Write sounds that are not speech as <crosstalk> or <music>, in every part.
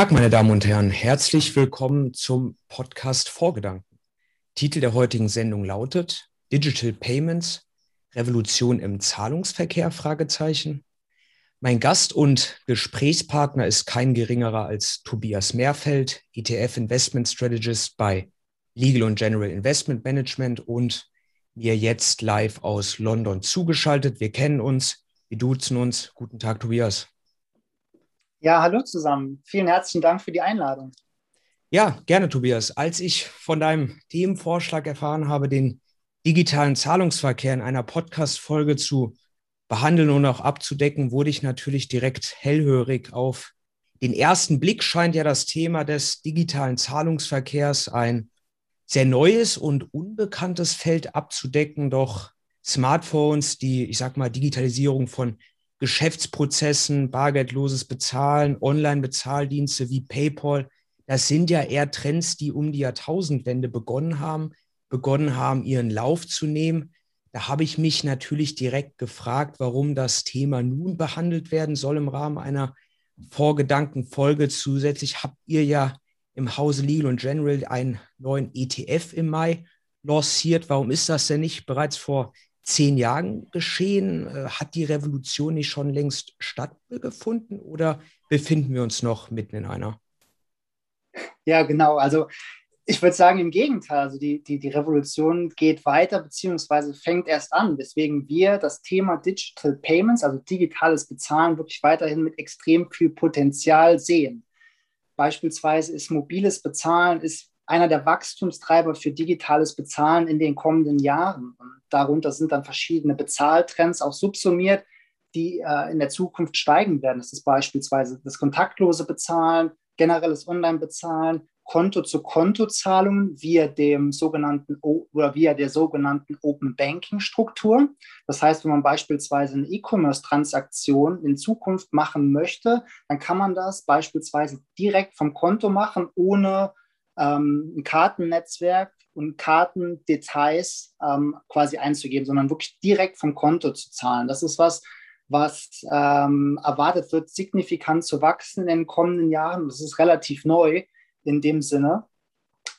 Tag, meine Damen und Herren. Herzlich willkommen zum Podcast Vorgedanken. Titel der heutigen Sendung lautet Digital Payments, Revolution im Zahlungsverkehr? Fragezeichen. Mein Gast und Gesprächspartner ist kein geringerer als Tobias Mehrfeld, ETF Investment Strategist bei Legal und General Investment Management und mir jetzt live aus London zugeschaltet. Wir kennen uns, wir duzen uns. Guten Tag, Tobias. Ja, hallo zusammen. Vielen herzlichen Dank für die Einladung. Ja, gerne, Tobias. Als ich von deinem Themenvorschlag erfahren habe, den digitalen Zahlungsverkehr in einer Podcast-Folge zu behandeln und auch abzudecken, wurde ich natürlich direkt hellhörig. Auf den ersten Blick scheint ja das Thema des digitalen Zahlungsverkehrs ein sehr neues und unbekanntes Feld abzudecken. Doch Smartphones, die, ich sag mal, Digitalisierung von Geschäftsprozessen, bargeldloses Bezahlen, Online-Bezahldienste wie PayPal, das sind ja eher Trends, die um die Jahrtausendwende begonnen haben, begonnen haben, ihren Lauf zu nehmen. Da habe ich mich natürlich direkt gefragt, warum das Thema nun behandelt werden soll im Rahmen einer Vorgedankenfolge. Zusätzlich habt ihr ja im Hause Legal und General einen neuen ETF im Mai lanciert. Warum ist das denn nicht bereits vor zehn Jahren geschehen? Äh, hat die Revolution nicht schon längst stattgefunden oder befinden wir uns noch mitten in einer? Ja, genau. Also ich würde sagen, im Gegenteil. Also die, die, die Revolution geht weiter beziehungsweise fängt erst an, weswegen wir das Thema Digital Payments, also digitales Bezahlen, wirklich weiterhin mit extrem viel Potenzial sehen. Beispielsweise ist mobiles Bezahlen ist einer der Wachstumstreiber für digitales Bezahlen in den kommenden Jahren. Und darunter sind dann verschiedene Bezahltrends auch subsumiert, die äh, in der Zukunft steigen werden. Das ist beispielsweise das kontaktlose Bezahlen, generelles Online-Bezahlen, Konto-zu-Konto-Zahlungen via dem sogenannten oder via der sogenannten Open Banking Struktur. Das heißt, wenn man beispielsweise eine E-Commerce-Transaktion in Zukunft machen möchte, dann kann man das beispielsweise direkt vom Konto machen, ohne ähm, ein Kartennetzwerk und Kartendetails ähm, quasi einzugeben, sondern wirklich direkt vom Konto zu zahlen. Das ist was, was ähm, erwartet wird, signifikant zu wachsen in den kommenden Jahren. Das ist relativ neu in dem Sinne.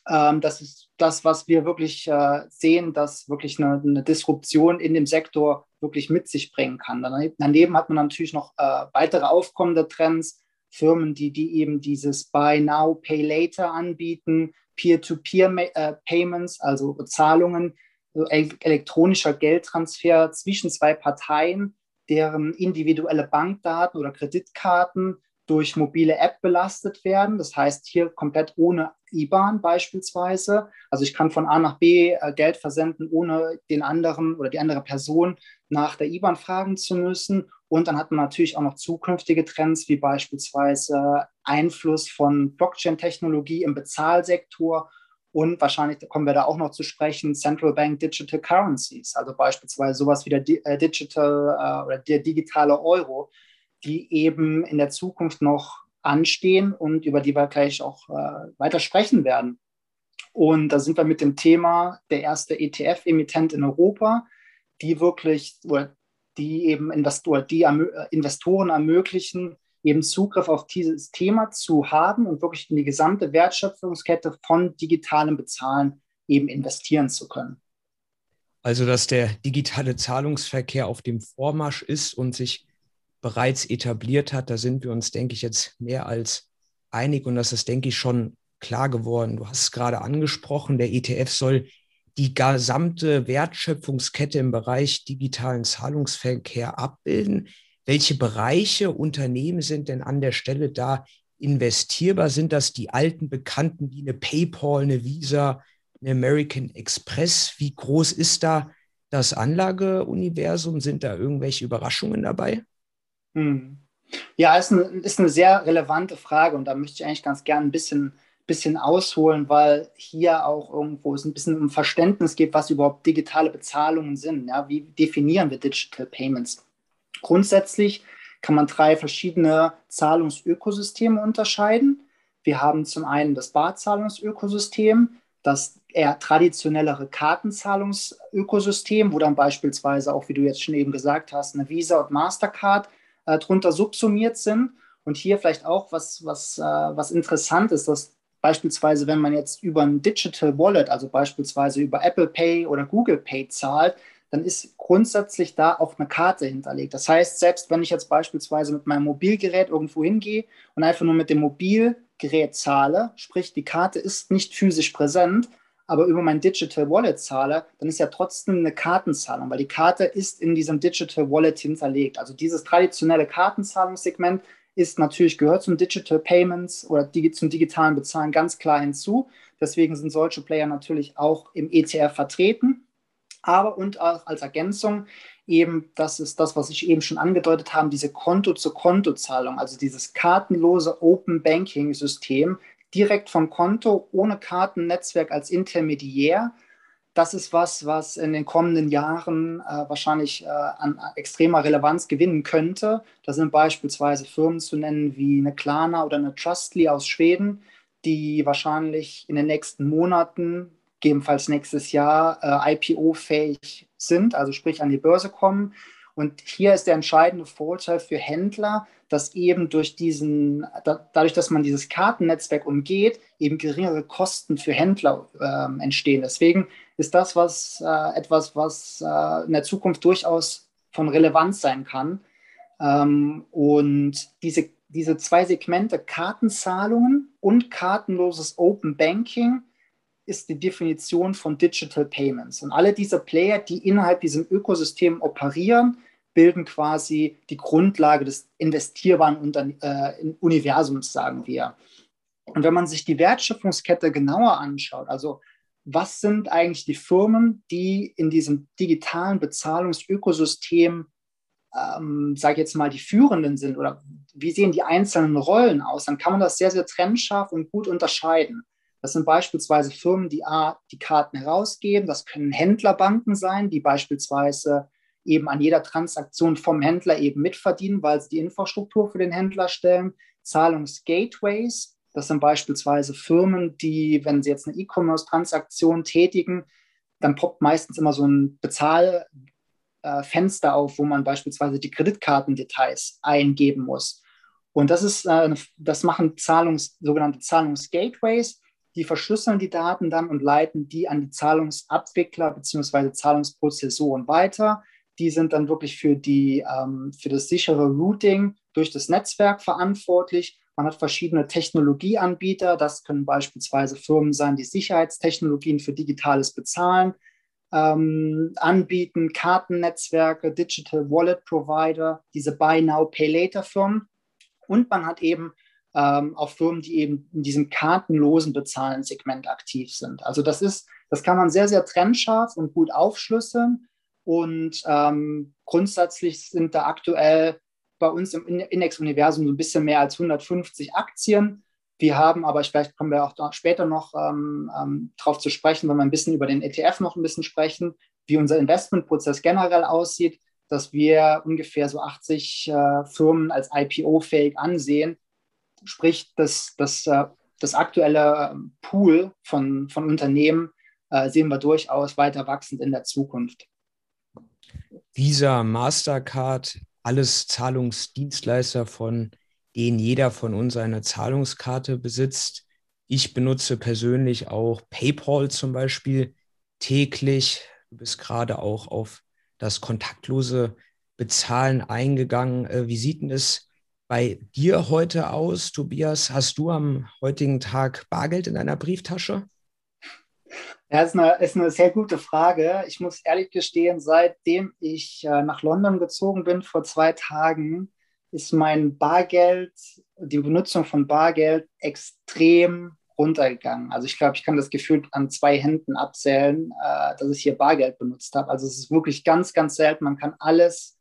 Ähm, das ist das, was wir wirklich äh, sehen, dass wirklich eine, eine, Disruption in dem Sektor wirklich mit sich bringen kann. Daneben hat man natürlich noch äh, weitere aufkommende Trends, Firmen, die, die eben dieses Buy Now, Pay Later anbieten, Peer-to-Peer-Payments, äh, also Zahlungen, elektronischer Geldtransfer zwischen zwei Parteien, deren individuelle Bankdaten oder Kreditkarten durch mobile App belastet werden. Das heißt, hier komplett ohne IBAN beispielsweise. Also ich kann von A nach B äh, Geld versenden, ohne den anderen oder die andere Person nach der IBAN fragen zu müssen. Und dann hat man natürlich auch noch zukünftige Trends, wie beispielsweise Einfluss von Blockchain-Technologie im Bezahlsektor. Und wahrscheinlich kommen wir da auch noch zu sprechen, Central Bank Digital Currencies, also beispielsweise sowas wie der äh, Digital äh, oder der digitale Euro, die eben in der Zukunft noch anstehen und über die wir gleich auch äh, weiter sprechen werden. Und da sind wir mit dem Thema der erste ETF-Emittent in Europa, die wirklich, oder die eben Investor, die äh, Investoren ermöglichen, eben Zugriff auf dieses Thema zu haben und wirklich in die gesamte Wertschöpfungskette von digitalem Bezahlen eben investieren zu können. Also, dass der digitale Zahlungsverkehr auf dem Vormarsch ist und sich bereits etabliert hat, da sind wir uns, denke ich, jetzt mehr als einig und das ist, denke ich, schon klar geworden. Du hast es gerade angesprochen, der ETF soll die gesamte Wertschöpfungskette im Bereich digitalen Zahlungsverkehr abbilden. Welche Bereiche Unternehmen sind denn an der Stelle da investierbar? Sind das die alten Bekannten wie eine PayPal, eine Visa, eine American Express? Wie groß ist da das Anlageuniversum? Sind da irgendwelche Überraschungen dabei? Hm. Ja, ist eine, ist eine sehr relevante Frage und da möchte ich eigentlich ganz gerne ein bisschen, bisschen ausholen, weil hier auch irgendwo es ein bisschen um Verständnis geht, was überhaupt digitale Bezahlungen sind. Ja, wie definieren wir Digital Payments? Grundsätzlich kann man drei verschiedene Zahlungsökosysteme unterscheiden. Wir haben zum einen das Barzahlungsökosystem, das eher traditionellere Kartenzahlungsökosystem, wo dann beispielsweise auch, wie du jetzt schon eben gesagt hast, eine Visa und Mastercard äh, drunter subsumiert sind. Und hier vielleicht auch was, was, äh, was interessant ist, dass beispielsweise, wenn man jetzt über ein Digital Wallet, also beispielsweise über Apple Pay oder Google Pay zahlt, dann ist grundsätzlich da auch eine Karte hinterlegt. Das heißt, selbst wenn ich jetzt beispielsweise mit meinem Mobilgerät irgendwo hingehe und einfach nur mit dem Mobilgerät zahle, sprich die Karte ist nicht physisch präsent, aber über mein Digital Wallet zahle, dann ist ja trotzdem eine Kartenzahlung, weil die Karte ist in diesem Digital Wallet hinterlegt. Also dieses traditionelle Kartenzahlungssegment ist natürlich, gehört zum Digital Payments oder digi zum digitalen Bezahlen ganz klar hinzu. Deswegen sind solche Player natürlich auch im ETF vertreten. Aber und auch als Ergänzung eben, das ist das, was ich eben schon angedeutet habe, diese Konto-zu-Konto-Zahlung, also dieses kartenlose Open Banking-System direkt vom Konto, ohne Kartennetzwerk als Intermediär. Das ist was, was in den kommenden Jahren äh, wahrscheinlich äh, an extremer Relevanz gewinnen könnte. Da sind beispielsweise Firmen zu nennen wie eine Klarna oder eine Trustly aus Schweden, die wahrscheinlich in den nächsten Monaten gegebenenfalls nächstes Jahr äh, IPO-fähig sind, also sprich an die Börse kommen. Und hier ist der entscheidende Vorteil für Händler, dass eben durch diesen, da, dadurch, dass man dieses Kartennetzwerk umgeht, eben geringere Kosten für Händler äh, entstehen. Deswegen ist das was, äh, etwas, was äh, in der Zukunft durchaus von Relevanz sein kann. Ähm, und diese, diese zwei Segmente, Kartenzahlungen und kartenloses Open Banking, ist die Definition von Digital Payments. Und alle diese Player, die innerhalb diesem Ökosystem operieren, bilden quasi die Grundlage des investierbaren äh, Universums, sagen wir. Und wenn man sich die Wertschöpfungskette genauer anschaut, also was sind eigentlich die Firmen, die in diesem digitalen Bezahlungsökosystem, ähm, sage ich jetzt mal, die führenden sind oder wie sehen die einzelnen Rollen aus, dann kann man das sehr, sehr trennscharf und gut unterscheiden. Das sind beispielsweise Firmen, die A, die Karten herausgeben. Das können Händlerbanken sein, die beispielsweise eben an jeder Transaktion vom Händler eben mitverdienen, weil sie die Infrastruktur für den Händler stellen. Zahlungsgateways, das sind beispielsweise Firmen, die, wenn sie jetzt eine E-Commerce-Transaktion tätigen, dann poppt meistens immer so ein Bezahlfenster auf, wo man beispielsweise die Kreditkartendetails eingeben muss. Und das ist, äh, das machen Zahlungs, sogenannte Zahlungsgateways die verschlüsseln die Daten dann und leiten die an die Zahlungsabwickler bzw. Zahlungsprozessoren weiter. Die sind dann wirklich für, die, ähm, für das sichere Routing durch das Netzwerk verantwortlich. Man hat verschiedene Technologieanbieter. Das können beispielsweise Firmen sein, die Sicherheitstechnologien für digitales Bezahlen ähm, anbieten, Kartennetzwerke, Digital Wallet Provider, diese Buy Now, Pay Later Firmen. Und man hat eben ähm, auch Firmen, die eben in diesem kartenlosen Bezahlen-Segment aktiv sind. Also das ist, das kann man sehr, sehr trennscharf und gut aufschlüsseln. Und ähm, grundsätzlich sind da aktuell bei uns im Index-Universum so ein bisschen mehr als 150 Aktien. Wir haben aber, vielleicht kommen wir auch später noch ähm, ähm, drauf zu sprechen, wenn wir ein bisschen über den ETF noch ein bisschen sprechen, wie unser Investmentprozess generell aussieht, dass wir ungefähr so 80 äh, Firmen als IPO-fähig ansehen, Sprich, das, das, äh, das aktuelle ähm, Pool von, von Unternehmen äh, sehen wir durchaus weiter wachsend in der Zukunft. Visa, Mastercard, alles Zahlungsdienstleister, von denen jeder von uns eine Zahlungskarte besitzt. Ich benutze persönlich auch PayPal zum Beispiel täglich. Du bist gerade auch auf das kontaktlose Bezahlen eingegangen. Äh, wie sieht denn es bei dir heute aus, Tobias? Hast du am heutigen Tag Bargeld in deiner Brieftasche? Ja, ist eine, ist eine sehr gute Frage. Ich muss ehrlich gestehen, seitdem ich äh, nach London gezogen bin vor zwei Tagen, ist mein Bargeld, die Benutzung von Bargeld extrem runtergegangen. Also ich glaube, ich kann das gefühlt an zwei Händen abzählen, äh, dass ich hier Bargeld benutzt habe. Also es ist wirklich ganz, ganz selten. Man kann alles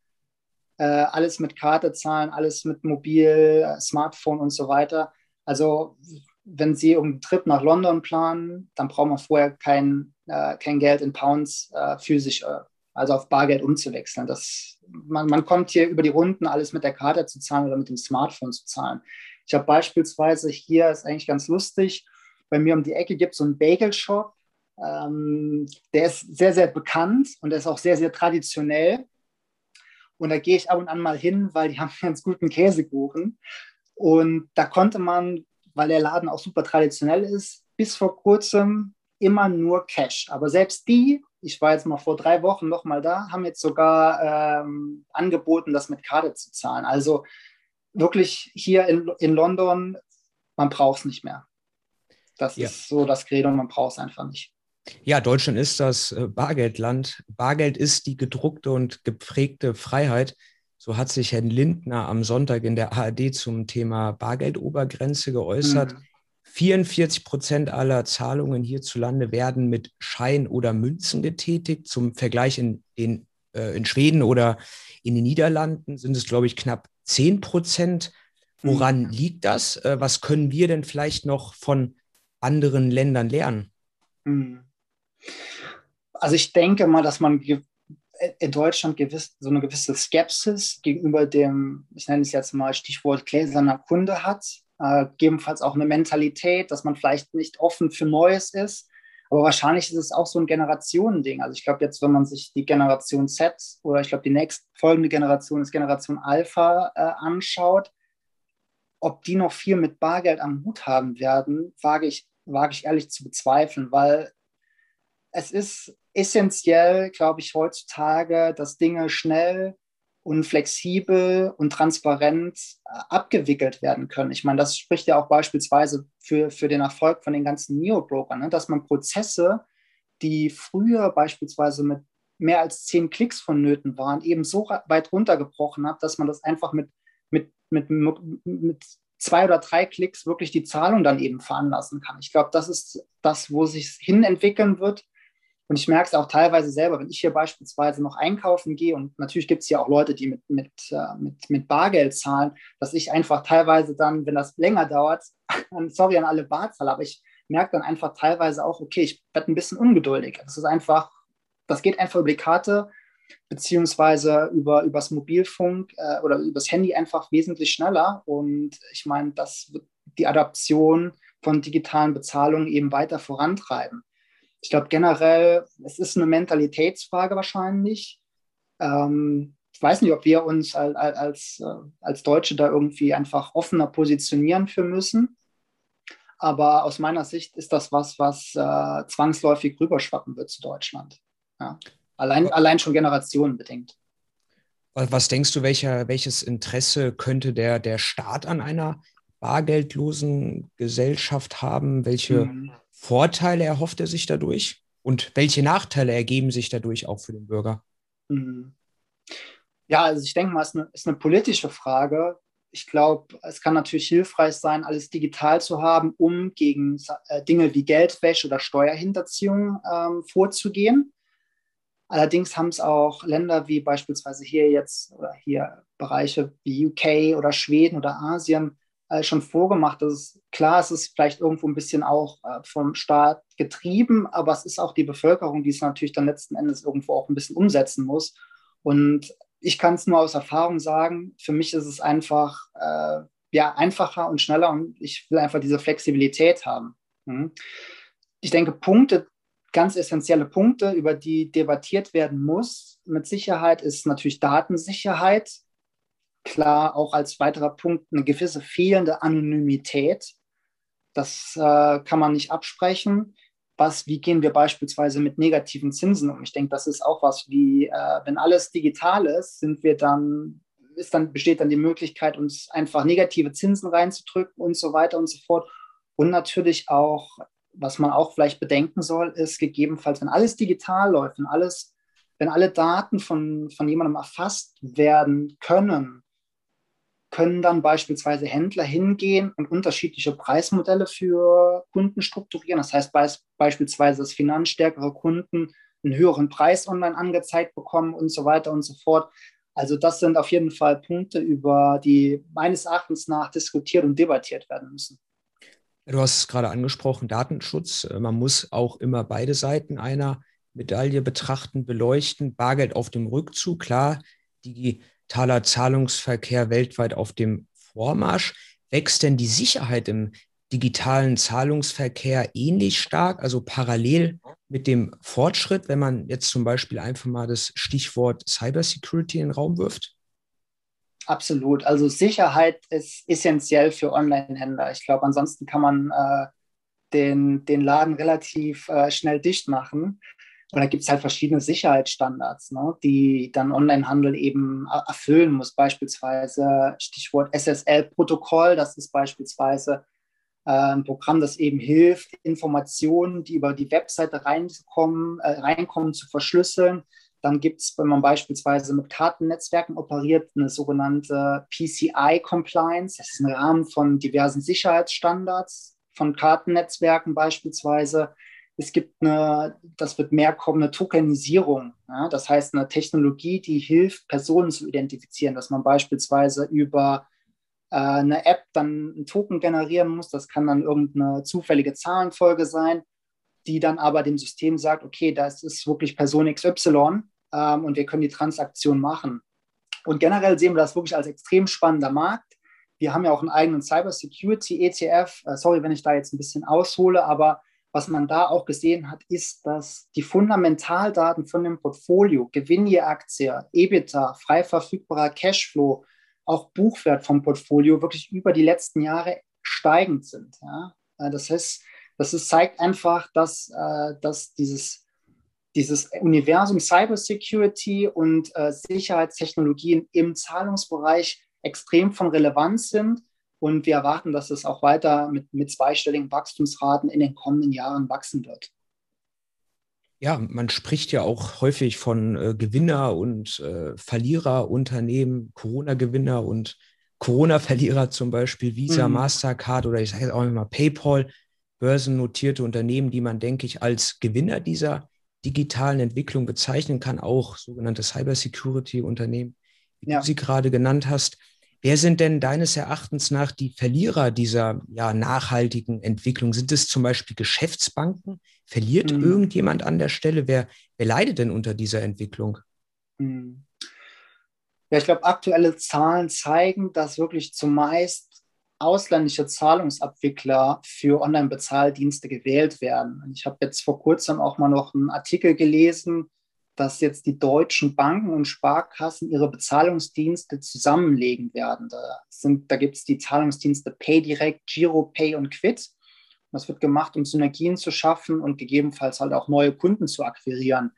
äh, alles mit Karte zahlen, alles mit Mobil, Smartphone und so weiter. Also wenn Sie einen Trip nach London planen, dann braucht man vorher kein, äh, kein Geld in Pounds äh, physisch, äh, also auf Bargeld umzuwechseln. Das, man, man kommt hier über die Runden, alles mit der Karte zu zahlen oder mit dem Smartphone zu zahlen. Ich habe beispielsweise hier, ist eigentlich ganz lustig, bei mir um die Ecke gibt es so einen Bagel-Shop. Ähm, der ist sehr, sehr bekannt und der ist auch sehr, sehr traditionell. Und da gehe ich ab und an mal hin, weil die <laughs> haben ganz guten Käsekuchen. Und da konnte man, weil der Laden auch super traditionell ist, bis vor kurzem immer nur Cash. Aber selbst die, ich war jetzt mal vor drei Wochen noch mal da, haben jetzt sogar ähm, angeboten, das mit Karte zu zahlen. Also wirklich hier in, in London, man braucht es nicht mehr. Das ja. ist so das Credo, man braucht es einfach nicht. Ja, Deutschland ist das äh, Bargeldland. Bargeld ist die gedruckte und geprägte Freiheit. So hat sich Herr Lindner am Sonntag in der ARD zum Thema Bargeldobergrenze geäußert. Mhm. 44 Prozent aller Zahlungen hierzulande werden mit Schein oder Münzen getätigt. Zum Vergleich in, den, äh, in Schweden oder in den Niederlanden sind es, glaube ich, knapp 10 Prozent. Woran mhm. liegt das? Äh, was können wir denn vielleicht noch von anderen Ländern lernen? Mhm. Also ich denke mal, dass man in Deutschland gewiss, so eine gewisse Skepsis gegenüber dem, ich nenne es jetzt mal Stichwort gläserner Kunde hat. Äh, gegebenenfalls auch eine Mentalität, dass man vielleicht nicht offen für Neues ist. Aber wahrscheinlich ist es auch so ein Generationending. Also ich glaube jetzt, wenn man sich die Generation Z oder ich glaube die nächste folgende Generation ist Generation Alpha äh, anschaut, ob die noch viel mit Bargeld am Hut haben werden, wage ich, wage ich ehrlich zu bezweifeln, weil es ist essentiell, glaube ich, heutzutage, dass Dinge schnell und flexibel und transparent äh, abgewickelt werden können. Ich meine, das spricht ja auch beispielsweise für, für den Erfolg von den ganzen Neo-Brokern, ne? dass man Prozesse, die früher beispielsweise mit mehr als zehn Klicks vonnöten waren, eben so weit runtergebrochen hat, dass man das einfach mit, mit, mit, mit zwei oder drei Klicks wirklich die Zahlung dann eben veranlassen kann. Ich glaube, das ist das, wo sich hin entwickeln wird. Und ich merke es auch teilweise selber, wenn ich hier beispielsweise noch einkaufen gehe und natürlich gibt es ja auch Leute, die mit, mit, äh, mit, mit Bargeld zahlen, dass ich einfach teilweise dann, wenn das länger dauert, <laughs> sorry an alle Barzahler, aber ich merke dann einfach teilweise auch, okay, ich werde ein bisschen ungeduldig. Das ist einfach, das geht einfach über die Karte beziehungsweise über übers Mobilfunk äh, oder übers Handy einfach wesentlich schneller. Und ich meine, das wird die Adaption von digitalen Bezahlungen eben weiter vorantreiben. Ich glaube generell, es ist eine Mentalitätsfrage wahrscheinlich. Ähm, ich weiß nicht, ob wir uns als, als, äh, als Deutsche da irgendwie einfach offener positionieren für müssen. Aber aus meiner Sicht ist das was, was äh, zwangsläufig rüberschwappen wird zu Deutschland. Ja. Allein, allein schon generationenbedingt. Was denkst du, welcher, welches Interesse könnte der, der Staat an einer bargeldlosen Gesellschaft haben? Welche mhm. Vorteile erhofft er sich dadurch? Und welche Nachteile ergeben sich dadurch auch für den Bürger? Mhm. Ja, also ich denke mal, es ist eine, ist eine politische Frage. Ich glaube, es kann natürlich hilfreich sein, alles digital zu haben, um gegen äh, Dinge wie Geldwäsche oder Steuerhinterziehung ähm, vorzugehen. Allerdings haben es auch Länder wie beispielsweise hier jetzt oder hier Bereiche wie UK oder Schweden oder Asien äh, schon vorgemacht. Das ist klar, es ist vielleicht irgendwo ein bisschen auch äh, vom Staat getrieben, aber es ist auch die Bevölkerung, die es natürlich dann letzten Endes irgendwo auch ein bisschen umsetzen muss. Und ich kann es nur aus Erfahrung sagen, für mich ist es einfach äh, ja, einfacher und schneller und ich will einfach diese Flexibilität haben. Mhm. Ich denke, Punkte, ganz essentielle Punkte, über die debattiert werden muss, mit Sicherheit ist natürlich Datensicherheit klar auch als weiterer Punkt eine gewisse fehlende Anonymität. Das äh, kann man nicht absprechen. Was, wie gehen wir beispielsweise mit negativen Zinsen um? Ich denke, das ist auch was wie, äh, wenn alles digital ist, sind wir dann, ist dann, besteht dann die Möglichkeit, uns einfach negative Zinsen reinzudrücken und so weiter und so fort. Und natürlich auch, was man auch vielleicht bedenken soll, ist gegebenenfalls, wenn alles digital läuft, wenn alles, wenn alle Daten von, von jemandem erfasst werden können, können dann beispielsweise Händler hingehen und unterschiedliche Preismodelle für Kunden strukturieren. Das heißt be beispielsweise, dass finanzstärkere Kunden einen höheren Preis online angezeigt bekommen und so weiter und so fort. Also das sind auf jeden Fall Punkte, über die meines Erachtens nach diskutiert und debattiert werden müssen. Du hast es gerade angesprochen, Datenschutz. Man muss auch immer beide Seiten einer Medaille betrachten, beleuchten. Bargeld auf dem Rückzug, klar, die digitaler Zahlungsverkehr weltweit auf dem Vormarsch. Wächst denn die Sicherheit im digitalen Zahlungsverkehr ähnlich stark, also parallel mit dem Fortschritt, wenn man jetzt zum Beispiel einfach mal das Stichwort Cybersecurity in den Raum wirft? Absolut. Also Sicherheit ist essentiell für Online-Händler. Ich glaube, ansonsten kann man äh, den, den Laden relativ äh, schnell dicht machen. Und da gibt es halt verschiedene Sicherheitsstandards, ne, die dann Onlinehandel eben erfüllen muss. Beispielsweise Stichwort SSL-Protokoll, das ist beispielsweise äh, ein Programm, das eben hilft, Informationen, die über die Webseite reinkommen, äh, reinkommen zu verschlüsseln. Dann gibt es, wenn man beispielsweise mit Kartennetzwerken operiert, eine sogenannte PCI-Compliance. Das ist ein Rahmen von diversen Sicherheitsstandards von Kartennetzwerken beispielsweise. Es gibt eine, das wird mehr kommen, eine Tokenisierung. Ja? Das heißt, eine Technologie, die hilft, Personen zu identifizieren, dass man beispielsweise über äh, eine App dann einen Token generieren muss. Das kann dann irgendeine zufällige Zahlenfolge sein, die dann aber dem System sagt, okay, das ist wirklich Person XY ähm, und wir können die Transaktion machen. Und generell sehen wir das wirklich als extrem spannender Markt. Wir haben ja auch einen eigenen Cyber Security ETF. Äh, sorry, wenn ich da jetzt ein bisschen aushole, aber was man da auch gesehen hat, ist, dass die Fundamentaldaten von dem Portfolio, Gewinn je Aktie, EBITDA, frei verfügbarer Cashflow, auch Buchwert vom Portfolio wirklich über die letzten Jahre steigend sind. Ja? Äh, das heißt, das ist, zeigt einfach, dass, äh, dass dieses, dieses Universum Cybersecurity und äh, Sicherheitstechnologien im Zahlungsbereich extrem von Relevanz sind. Und wir erwarten, dass es auch weiter mit, mit zweistelligen Wachstumsraten in den kommenden Jahren wachsen wird. Ja, man spricht ja auch häufig von äh, Gewinner- und äh, Verliererunternehmen, Corona-Gewinner und Corona-Verlierer zum Beispiel, Visa, mhm. Mastercard oder ich sage jetzt auch immer PayPal, börsennotierte Unternehmen, die man, denke ich, als Gewinner dieser digitalen Entwicklung bezeichnen kann, auch sogenannte Cybersecurity-Unternehmen, wie ja. du sie gerade genannt hast. Wer sind denn deines Erachtens nach die Verlierer dieser ja, nachhaltigen Entwicklung? Sind es zum Beispiel Geschäftsbanken? Verliert mhm. irgendjemand an der Stelle? Wer, wer leidet denn unter dieser Entwicklung? Mhm. Ja, ich glaube, aktuelle Zahlen zeigen, dass wirklich zumeist ausländische Zahlungsabwickler für Online-Bezahldienste gewählt werden. Ich habe jetzt vor kurzem auch mal noch einen Artikel gelesen, dass jetzt die deutschen Banken und Sparkassen ihre Bezahlungsdienste zusammenlegen werden. Da, da gibt es die Zahlungsdienste PayDirect, GiroPay und Quid. Das wird gemacht, um Synergien zu schaffen und gegebenenfalls halt auch neue Kunden zu akquirieren.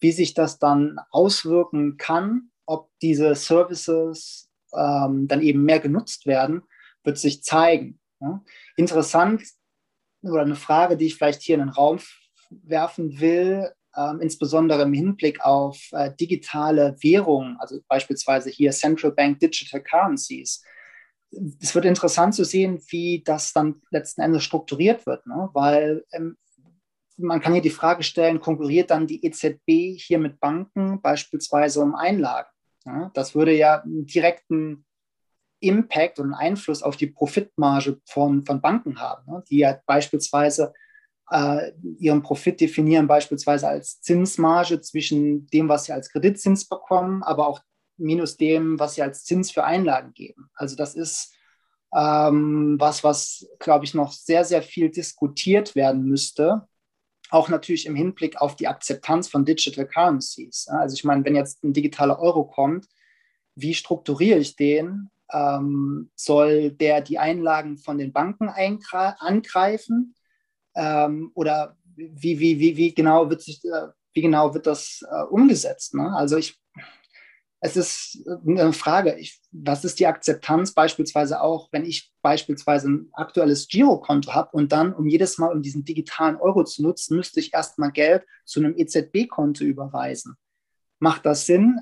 Wie sich das dann auswirken kann, ob diese Services ähm, dann eben mehr genutzt werden, wird sich zeigen. Ja? Interessant oder eine Frage, die ich vielleicht hier in den Raum werfen will, ähm, insbesondere im Hinblick auf äh, digitale Währungen, also beispielsweise hier Central Bank Digital Currencies. Es wird interessant zu sehen, wie das dann letzten Endes strukturiert wird, ne? weil ähm, man kann hier die Frage stellen, konkurriert dann die EZB hier mit Banken beispielsweise um Einlagen? Ja? Das würde ja einen direkten Impact und Einfluss auf die Profitmarge von, von Banken haben, ne? die ja beispielsweise äh, ihren Profit definieren, beispielsweise als Zinsmarge zwischen dem, was sie als Kreditzins bekommen, aber auch minus dem, was sie als Zins für Einlagen geben. Also das ist ähm, was, was, glaube ich, noch sehr, sehr viel diskutiert werden müsste. Auch natürlich im Hinblick auf die Akzeptanz von Digital Currencies. Also ich meine, wenn jetzt ein digitaler Euro kommt, wie strukturiere ich den? Ähm, soll der die Einlagen von den Banken angreifen? Ähm, oder wie, wie, wie, wie genau wird sich, äh, wie genau wird das äh, umgesetzt? Ne? Also ich, es ist eine Frage, ich, was ist die Akzeptanz beispielsweise auch, wenn ich beispielsweise ein aktuelles Girokonto habe und dann, um jedes Mal, um diesen digitalen Euro zu nutzen, müsste ich erstmal Geld zu einem EZB-Konto überweisen. Macht das Sinn?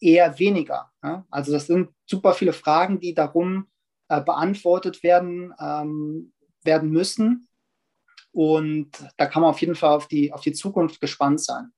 Eher weniger. Ja? Also das sind super viele Fragen, die darum äh, beantwortet werden, ähm, werden müssen. Und da kann man auf jeden Fall auf die, auf die Zukunft gespannt sein.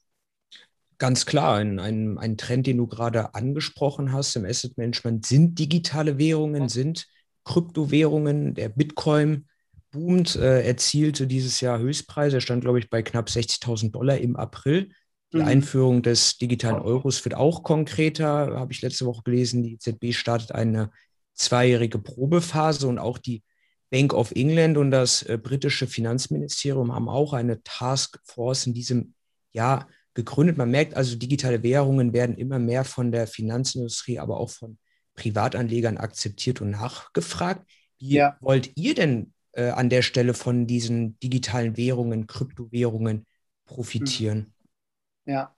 Ganz klar, ein, ein, ein Trend, den du gerade angesprochen hast im Asset Management, sind digitale Währungen, sind Kryptowährungen. Der Bitcoin boomt, äh, erzielte dieses Jahr Höchstpreise. Er stand, glaube ich, bei knapp 60.000 Dollar im April. Die mhm. Einführung des digitalen Euros wird auch konkreter, habe ich letzte Woche gelesen. Die EZB startet eine zweijährige Probephase und auch die Bank of England und das äh, britische Finanzministerium haben auch eine Taskforce in diesem Jahr gegründet. Man merkt also, digitale Währungen werden immer mehr von der Finanzindustrie, aber auch von Privatanlegern akzeptiert und nachgefragt. Wie ja. wollt ihr denn äh, an der Stelle von diesen digitalen Währungen, Kryptowährungen profitieren? Ja.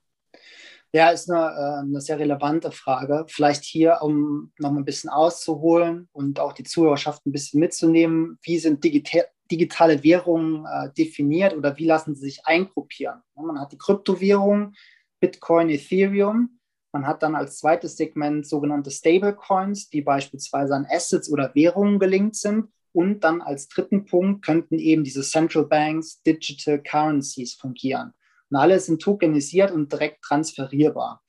Ja, ist eine, äh, eine sehr relevante Frage. Vielleicht hier, um noch ein bisschen auszuholen und auch die Zuhörerschaft ein bisschen mitzunehmen. Wie sind digital, digitale Währungen äh, definiert oder wie lassen sie sich eingruppieren? Man hat die Kryptowährungen, Bitcoin, Ethereum. Man hat dann als zweites Segment sogenannte Stablecoins, die beispielsweise an Assets oder Währungen gelinkt sind. Und dann als dritten Punkt könnten eben diese Central Banks, Digital Currencies fungieren. Und alle sind tokenisiert und direkt transferierbar.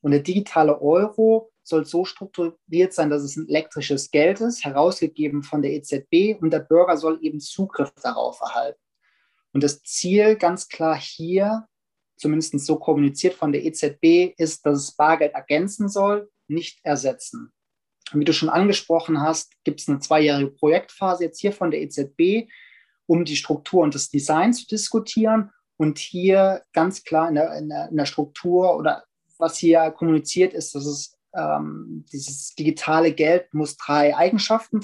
Und der digitale Euro soll so strukturiert sein, dass es ein elektrisches Geld ist, herausgegeben von der EZB und der Bürger soll eben Zugriff darauf erhalten. Und das Ziel ganz klar hier, zumindest so kommuniziert von der EZB, ist, dass es Bargeld ergänzen soll, nicht ersetzen. Und wie du schon angesprochen hast, gibt es eine zweijährige Projektphase jetzt hier von der EZB, um die Struktur und das Design zu diskutieren und hier ganz klar in der, in der, in der Struktur oder was hier kommuniziert ist, dass es ähm, dieses digitale Geld muss drei Eigenschaften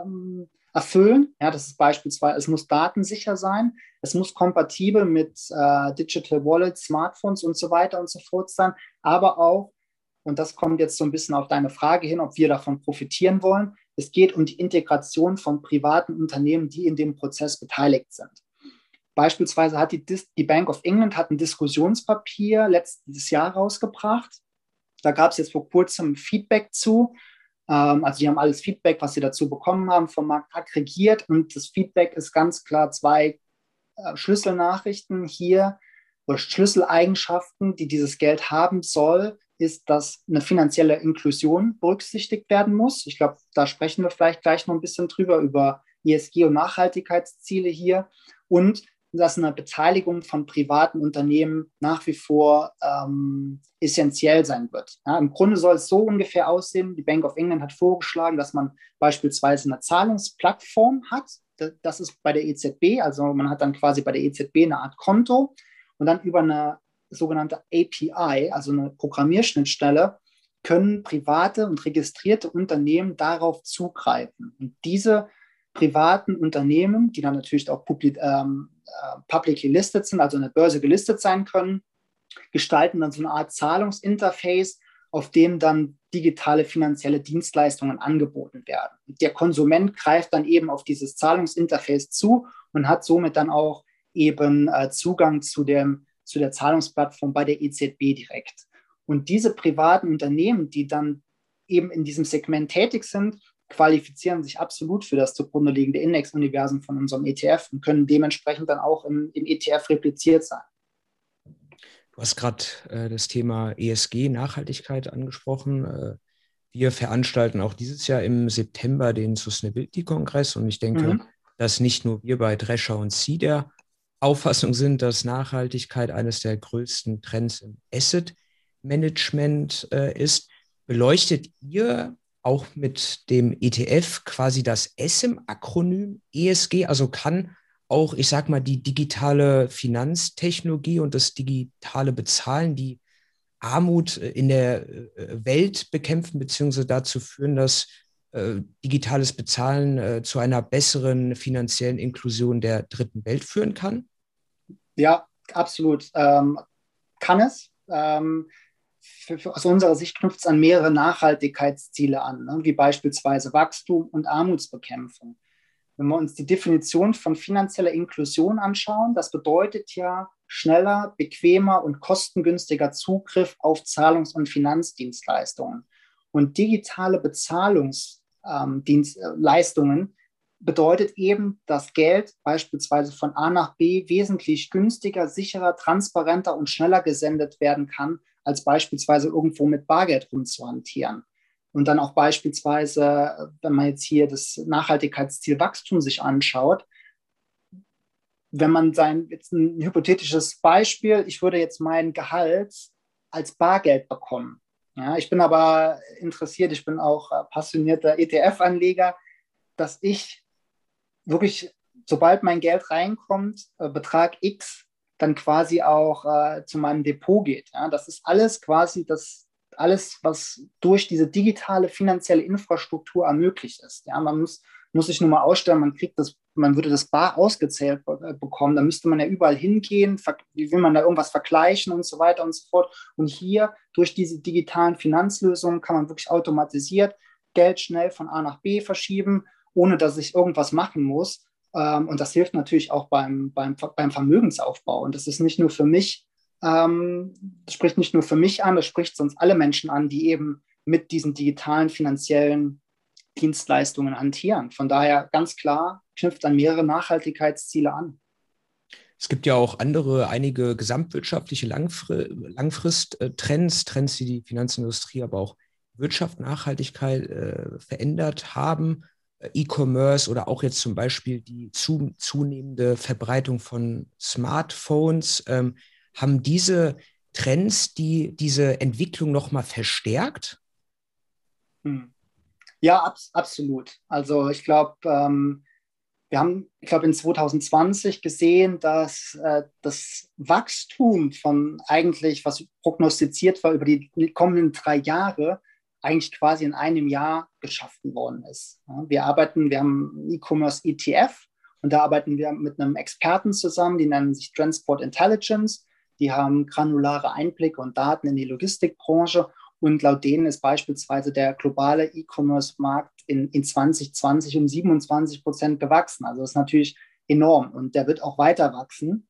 ähm, erfüllen. Ja, das ist beispielsweise, es muss datensicher sein, es muss kompatibel mit äh, Digital Wallets, Smartphones und so weiter und so fort sein, aber auch, und das kommt jetzt so ein bisschen auf deine Frage hin, ob wir davon profitieren wollen, es geht um die Integration von privaten Unternehmen, die in dem Prozess beteiligt sind. Beispielsweise hat die, die Bank of England hat ein Diskussionspapier letztes Jahr rausgebracht. Da gab es jetzt vor kurzem Feedback zu. Ähm, also die haben alles Feedback, was sie dazu bekommen haben, vom Markt aggregiert. Und das Feedback ist ganz klar zwei äh, Schlüsselnachrichten hier oder Schlüsseleigenschaften, die dieses Geld haben soll, ist, dass eine finanzielle Inklusion berücksichtigt werden muss. Ich glaube, da sprechen wir vielleicht gleich noch ein bisschen drüber, über ESG und Nachhaltigkeitsziele hier. Und dass eine Beteiligung von privaten Unternehmen nach wie vor ähm, essentiell sein wird. Ja, Im Grunde soll es so ungefähr aussehen. Die Bank of England hat vorgeschlagen, dass man beispielsweise eine Zahlungsplattform hat. Das ist bei der EZB, also man hat dann quasi bei der EZB eine Art Konto und dann über eine sogenannte API, also eine Programmierschnittstelle, können private und registrierte Unternehmen darauf zugreifen. Und diese privaten Unternehmen, die dann natürlich auch publik, ähm, äh, publicly listed sind, also an der Börse gelistet sein können, gestalten dann so eine Art Zahlungsinterface, auf dem dann digitale finanzielle Dienstleistungen angeboten werden. Der Konsument greift dann eben auf dieses Zahlungsinterface zu und hat somit dann auch eben äh, Zugang zu, dem, zu der Zahlungsplattform bei der EZB direkt. Und diese privaten Unternehmen, die dann eben in diesem Segment tätig sind, qualifizieren sich absolut für das zugrunde liegende Indexuniversum von unserem ETF und können dementsprechend dann auch im, im ETF repliziert sein. Du hast gerade äh, das Thema ESG, Nachhaltigkeit angesprochen. Äh, wir veranstalten auch dieses Jahr im September den Sustainability-Kongress und ich denke, mhm. dass nicht nur wir bei Drescher und Sie der Auffassung sind, dass Nachhaltigkeit eines der größten Trends im Asset Management äh, ist. Beleuchtet ihr auch mit dem ETF quasi das ESSIM-Akronym ESG, also kann auch, ich sag mal, die digitale Finanztechnologie und das digitale Bezahlen, die Armut äh, in der äh, Welt bekämpfen, beziehungsweise dazu führen, dass äh, digitales Bezahlen äh, zu einer besseren finanziellen Inklusion der dritten Welt führen kann? Ja, absolut. Ähm, kann es. Ähm, aus unserer Sicht knüpft es an mehrere Nachhaltigkeitsziele an, ne, wie beispielsweise Wachstum und Armutsbekämpfung. Wenn wir uns die Definition von finanzieller Inklusion anschauen, das bedeutet ja schneller, bequemer und kostengünstiger Zugriff auf Zahlungs- und Finanzdienstleistungen. Und digitale Bezahlungsleistungen ähm, bedeutet eben, dass Geld beispielsweise von A nach B wesentlich günstiger, sicherer, transparenter und schneller gesendet werden kann, als beispielsweise irgendwo mit Bargeld rumzuhantieren. Und dann auch beispielsweise, wenn man jetzt hier das Nachhaltigkeitsziel Wachstum sich anschaut, wenn man sein, jetzt ein hypothetisches Beispiel, ich würde jetzt mein Gehalt als Bargeld bekommen. Ja, ich bin aber interessiert, ich bin auch passionierter ETF-Anleger, dass ich wirklich, sobald mein Geld reinkommt, äh, Betrag X dann quasi auch äh, zu meinem Depot geht. Ja? Das ist alles quasi das alles, was durch diese digitale finanzielle Infrastruktur ermöglicht ist. Ja, man muss, muss sich nur mal ausstellen, man kriegt das, man würde das bar ausgezählt bekommen, da müsste man ja überall hingehen, wie will man da irgendwas vergleichen und so weiter und so fort. Und hier durch diese digitalen Finanzlösungen kann man wirklich automatisiert Geld schnell von A nach B verschieben, ohne dass ich irgendwas machen muss. Ähm, und das hilft natürlich auch beim, beim, beim Vermögensaufbau. Und das ist nicht nur für mich, ähm, das spricht nicht nur für mich an, das spricht sonst alle Menschen an, die eben mit diesen digitalen finanziellen Dienstleistungen hantieren. Von daher ganz klar, knüpft an mehrere Nachhaltigkeitsziele an. Es gibt ja auch andere, einige gesamtwirtschaftliche Langfri Langfrist-Trends, Trends, die die Finanzindustrie, aber auch Wirtschaft, Nachhaltigkeit äh, verändert haben. E-Commerce oder auch jetzt zum Beispiel die zu, zunehmende Verbreitung von Smartphones, ähm, haben diese Trends die diese Entwicklung nochmal verstärkt? Hm. Ja, ab, absolut. Also ich glaube, ähm, wir haben, ich glaube, in 2020 gesehen, dass äh, das Wachstum von eigentlich, was prognostiziert war über die kommenden drei Jahre, eigentlich quasi in einem Jahr geschaffen worden ist. Wir arbeiten, wir haben E-Commerce ETF und da arbeiten wir mit einem Experten zusammen, die nennen sich Transport Intelligence. Die haben granulare Einblicke und Daten in die Logistikbranche und laut denen ist beispielsweise der globale E-Commerce-Markt in, in 2020 um 27 Prozent gewachsen. Also das ist natürlich enorm und der wird auch weiter wachsen.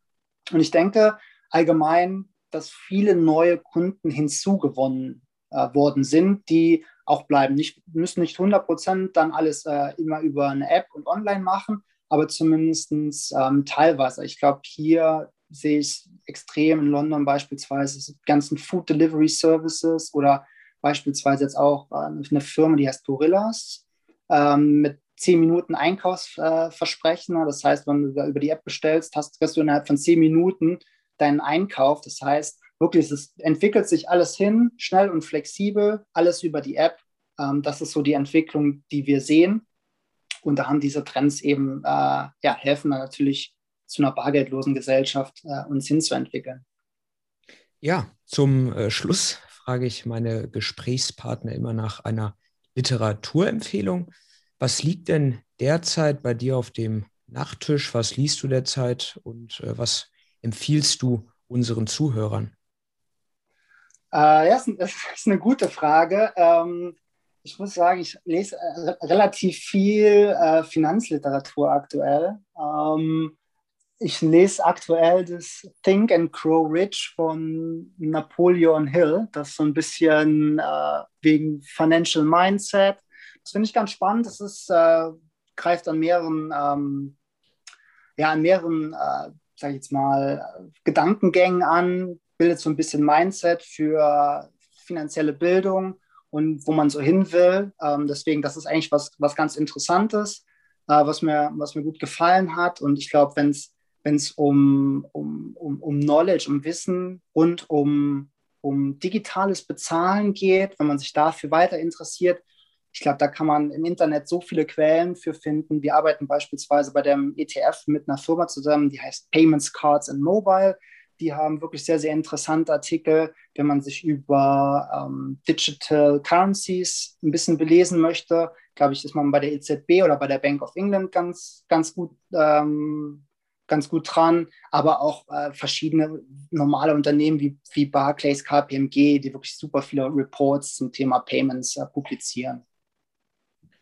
Und ich denke allgemein, dass viele neue Kunden hinzugewonnen äh, worden sind, die auch bleiben. Nicht, müssen nicht 100 Prozent dann alles äh, immer über eine App und online machen, aber zumindest ähm, teilweise. Ich glaube, hier sehe ich extrem in London beispielsweise die ganzen Food Delivery Services oder beispielsweise jetzt auch äh, eine Firma, die heißt Gorillas, ähm, mit 10 Minuten Einkaufsversprechen. Äh, das heißt, wenn du über die App bestellst, hast, hast du innerhalb von 10 Minuten deinen Einkauf. Das heißt, wirklich, es entwickelt sich alles hin, schnell und flexibel, alles über die App. Ähm, das ist so die Entwicklung, die wir sehen. Und da haben diese Trends eben, äh, ja, helfen dann natürlich zu einer bargeldlosen Gesellschaft äh, uns hinzuentwickeln. Ja, zum äh, Schluss frage ich meine Gesprächspartner immer nach einer Literaturempfehlung. Was liegt denn derzeit bei dir auf dem Nachttisch? Was liest du derzeit und äh, was empfiehlst du unseren Zuhörern? Äh, ja, <laughs> das ist eine gute Frage. Ähm, ich muss sagen, ich lese äh, relativ viel äh, Finanzliteratur aktuell. Ähm, ich lese aktuell das Think and Grow Rich von Napoleon Hill. Das so ein bisschen äh, wegen Financial Mindset. Das finde ich ganz spannend. Das ist, äh, greift an mehreren, ähm, ja, an mehreren, äh, sag ich jetzt mal, Gedankengängen an, bildet so ein bisschen Mindset für finanzielle Bildung und wo man so hin will. Ähm, deswegen, das ist eigentlich was, was ganz Interessantes, äh, was, mir, was mir gut gefallen hat. Und ich glaube, wenn es um, um, um, um Knowledge, um Wissen und um, um digitales Bezahlen geht, wenn man sich dafür weiter interessiert, ich glaube, da kann man im Internet so viele Quellen für finden. Wir arbeiten beispielsweise bei dem ETF mit einer Firma zusammen, die heißt Payments, Cards and Mobile. Die haben wirklich sehr, sehr interessante Artikel, wenn man sich über ähm, Digital Currencies ein bisschen belesen möchte. Glaube ich, ist man bei der EZB oder bei der Bank of England ganz, ganz gut ähm, ganz gut dran, aber auch äh, verschiedene normale Unternehmen wie, wie Barclays, KPMG, die wirklich super viele Reports zum Thema Payments äh, publizieren.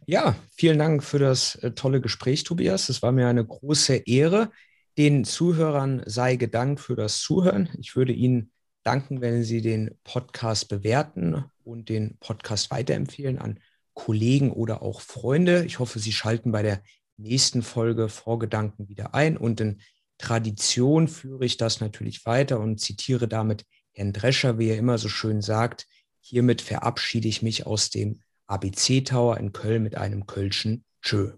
Ja, vielen Dank für das äh, tolle Gespräch, Tobias. Es war mir eine große Ehre. Den Zuhörern sei gedankt für das Zuhören. Ich würde Ihnen danken, wenn Sie den Podcast bewerten und den Podcast weiterempfehlen an Kollegen oder auch Freunde. Ich hoffe, Sie schalten bei der nächsten Folge Vorgedanken wieder ein und in Tradition führe ich das natürlich weiter und zitiere damit Herrn Drescher, wie er immer so schön sagt. Hiermit verabschiede ich mich aus dem ABC Tower in Köln mit einem Kölschen Tschö.